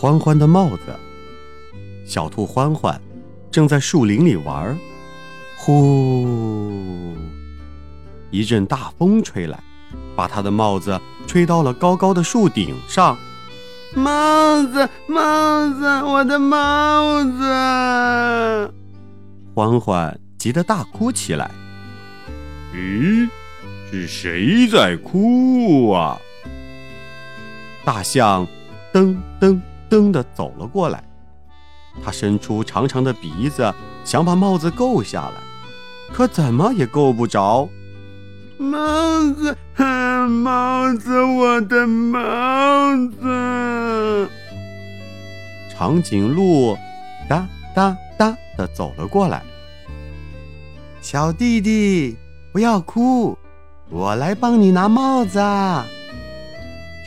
欢欢的帽子，小兔欢欢正在树林里玩，呼，一阵大风吹来，把他的帽子吹到了高高的树顶上。帽子，帽子，我的帽子！欢欢。急得大哭起来。咦，是谁在哭啊？大象噔噔噔地走了过来，他伸出长长的鼻子，想把帽子够下来，可怎么也够不着。帽子，帽子，我的帽子！长颈鹿哒哒哒地走了过来。小弟弟，不要哭，我来帮你拿帽子。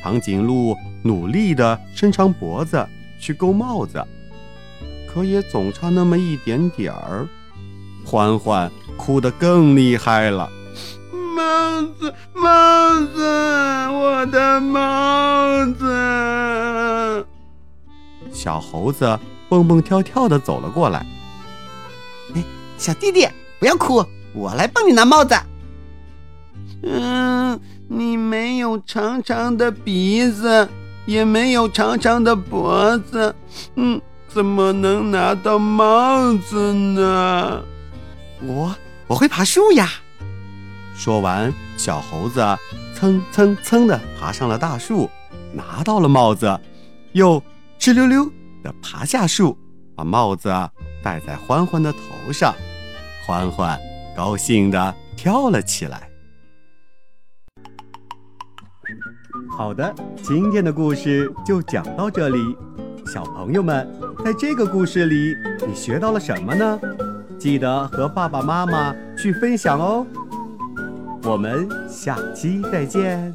长颈鹿努力地伸长脖子去勾帽子，可也总差那么一点点儿。欢欢哭得更厉害了。帽子，帽子，我的帽子！小猴子蹦蹦跳跳地走了过来。哎，小弟弟。不要哭，我来帮你拿帽子。嗯，你没有长长的鼻子，也没有长长的脖子，嗯，怎么能拿到帽子呢？我我会爬树呀！说完，小猴子蹭蹭蹭的爬上了大树，拿到了帽子，又哧溜溜的爬下树，把帽子戴在欢欢的头上。欢欢高兴地跳了起来。好的，今天的故事就讲到这里。小朋友们，在这个故事里，你学到了什么呢？记得和爸爸妈妈去分享哦。我们下期再见。